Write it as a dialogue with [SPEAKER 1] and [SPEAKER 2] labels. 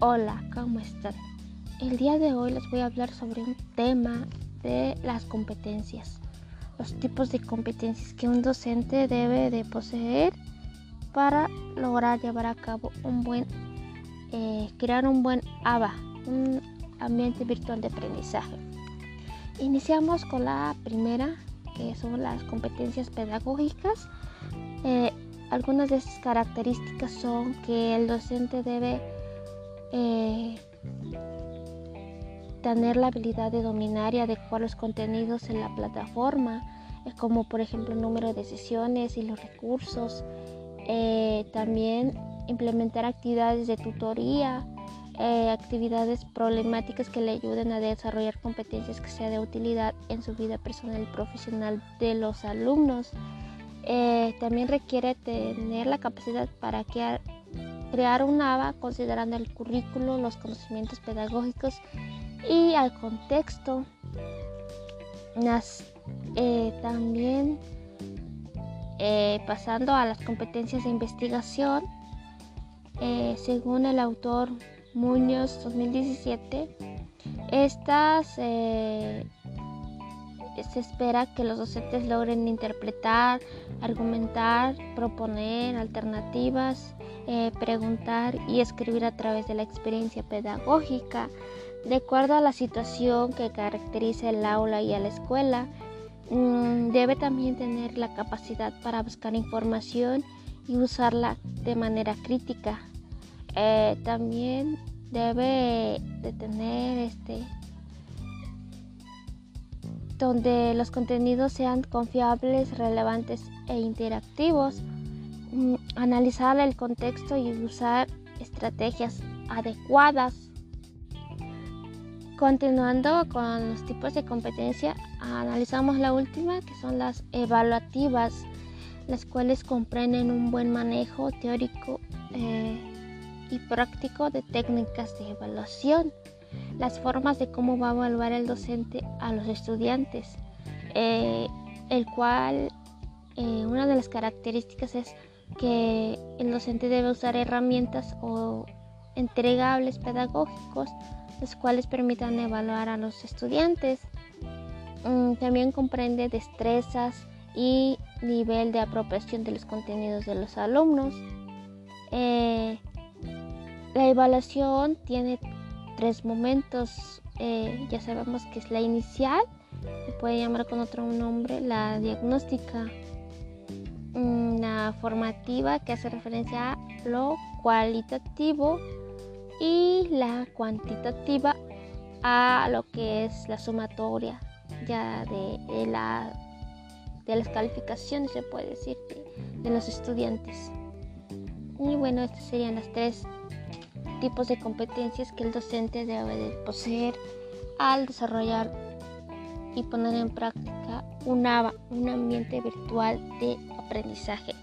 [SPEAKER 1] Hola, ¿cómo están? El día de hoy les voy a hablar sobre un tema de las competencias, los tipos de competencias que un docente debe de poseer para lograr llevar a cabo un buen, eh, crear un buen ABA, un ambiente virtual de aprendizaje. Iniciamos con la primera, que son las competencias pedagógicas. Eh, algunas de esas características son que el docente debe eh, tener la habilidad de dominar y adecuar los contenidos en la plataforma, eh, como por ejemplo el número de sesiones y los recursos. Eh, también implementar actividades de tutoría, actividades problemáticas que le ayuden a desarrollar competencias que sean de utilidad en su vida personal y profesional de los alumnos. también requiere tener la capacidad para crear crear un ABA considerando el currículo, los conocimientos pedagógicos y al contexto. Eh, también eh, pasando a las competencias de investigación, eh, según el autor Muñoz 2017, estas se espera que los docentes logren interpretar, argumentar, proponer alternativas, eh, preguntar y escribir a través de la experiencia pedagógica, de acuerdo a la situación que caracteriza el aula y a la escuela. Mm, debe también tener la capacidad para buscar información y usarla de manera crítica. Eh, también debe de tener este donde los contenidos sean confiables, relevantes e interactivos, mm, analizar el contexto y usar estrategias adecuadas. Continuando con los tipos de competencia, analizamos la última, que son las evaluativas, las cuales comprenden un buen manejo teórico eh, y práctico de técnicas de evaluación las formas de cómo va a evaluar el docente a los estudiantes, eh, el cual eh, una de las características es que el docente debe usar herramientas o entregables pedagógicos, los cuales permitan evaluar a los estudiantes. Mm, también comprende destrezas y nivel de apropiación de los contenidos de los alumnos. Eh, la evaluación tiene tres momentos. Eh, ya sabemos que es la inicial, se puede llamar con otro nombre la diagnóstica, mm, la formativa que hace referencia a lo cualitativo y la cuantitativa a lo que es la sumatoria ya de, la, de las calificaciones se puede decir de, de los estudiantes y bueno estas serían las tres tipos de competencias que el docente debe de poseer al desarrollar y poner en práctica un, un ambiente virtual de aprendizaje.